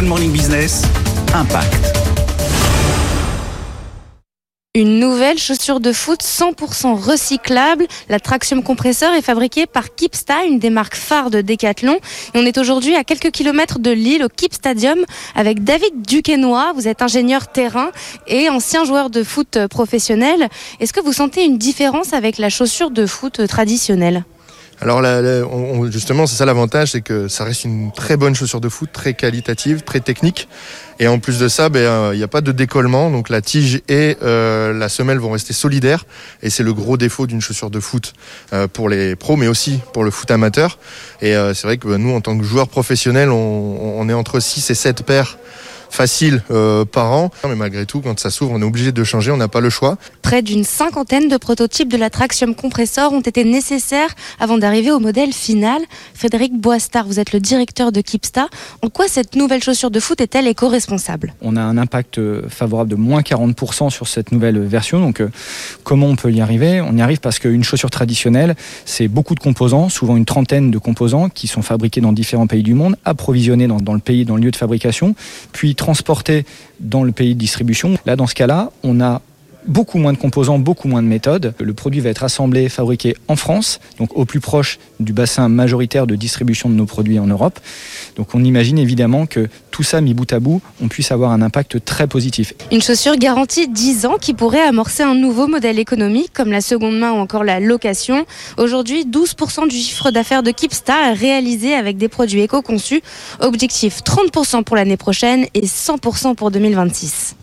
Good Morning Business, Impact. Une nouvelle chaussure de foot 100% recyclable. La traction compresseur est fabriquée par Kipsta, une des marques phares de Decathlon. On est aujourd'hui à quelques kilomètres de Lille, au Kip Stadium, avec David Duquesnoy. Vous êtes ingénieur terrain et ancien joueur de foot professionnel. Est-ce que vous sentez une différence avec la chaussure de foot traditionnelle? Alors justement, c'est ça l'avantage, c'est que ça reste une très bonne chaussure de foot, très qualitative, très technique. Et en plus de ça, il ben, n'y a pas de décollement, donc la tige et euh, la semelle vont rester solidaires. Et c'est le gros défaut d'une chaussure de foot euh, pour les pros, mais aussi pour le foot amateur. Et euh, c'est vrai que ben, nous, en tant que joueurs professionnels, on, on est entre 6 et 7 paires facile euh, par an. Mais malgré tout, quand ça s'ouvre, on est obligé de changer, on n'a pas le choix. Près d'une cinquantaine de prototypes de la Traxium Compressor ont été nécessaires avant d'arriver au modèle final. Frédéric Boistard, vous êtes le directeur de Kipsta. En quoi cette nouvelle chaussure de foot est-elle éco-responsable? On a un impact euh, favorable de moins 40% sur cette nouvelle version. Donc, euh, comment on peut y arriver? On y arrive parce qu'une chaussure traditionnelle, c'est beaucoup de composants, souvent une trentaine de composants qui sont fabriqués dans différents pays du monde, approvisionnés dans, dans le pays, dans le lieu de fabrication, puis transporté dans le pays de distribution. Là, dans ce cas-là, on a beaucoup moins de composants, beaucoup moins de méthodes. Le produit va être assemblé, fabriqué en France, donc au plus proche du bassin majoritaire de distribution de nos produits en Europe. Donc on imagine évidemment que tout ça mis bout à bout, on puisse avoir un impact très positif. Une chaussure garantie 10 ans qui pourrait amorcer un nouveau modèle économique comme la seconde main ou encore la location. Aujourd'hui, 12% du chiffre d'affaires de Kipstar est réalisé avec des produits éco-conçus. Objectif 30% pour l'année prochaine et 100% pour 2026.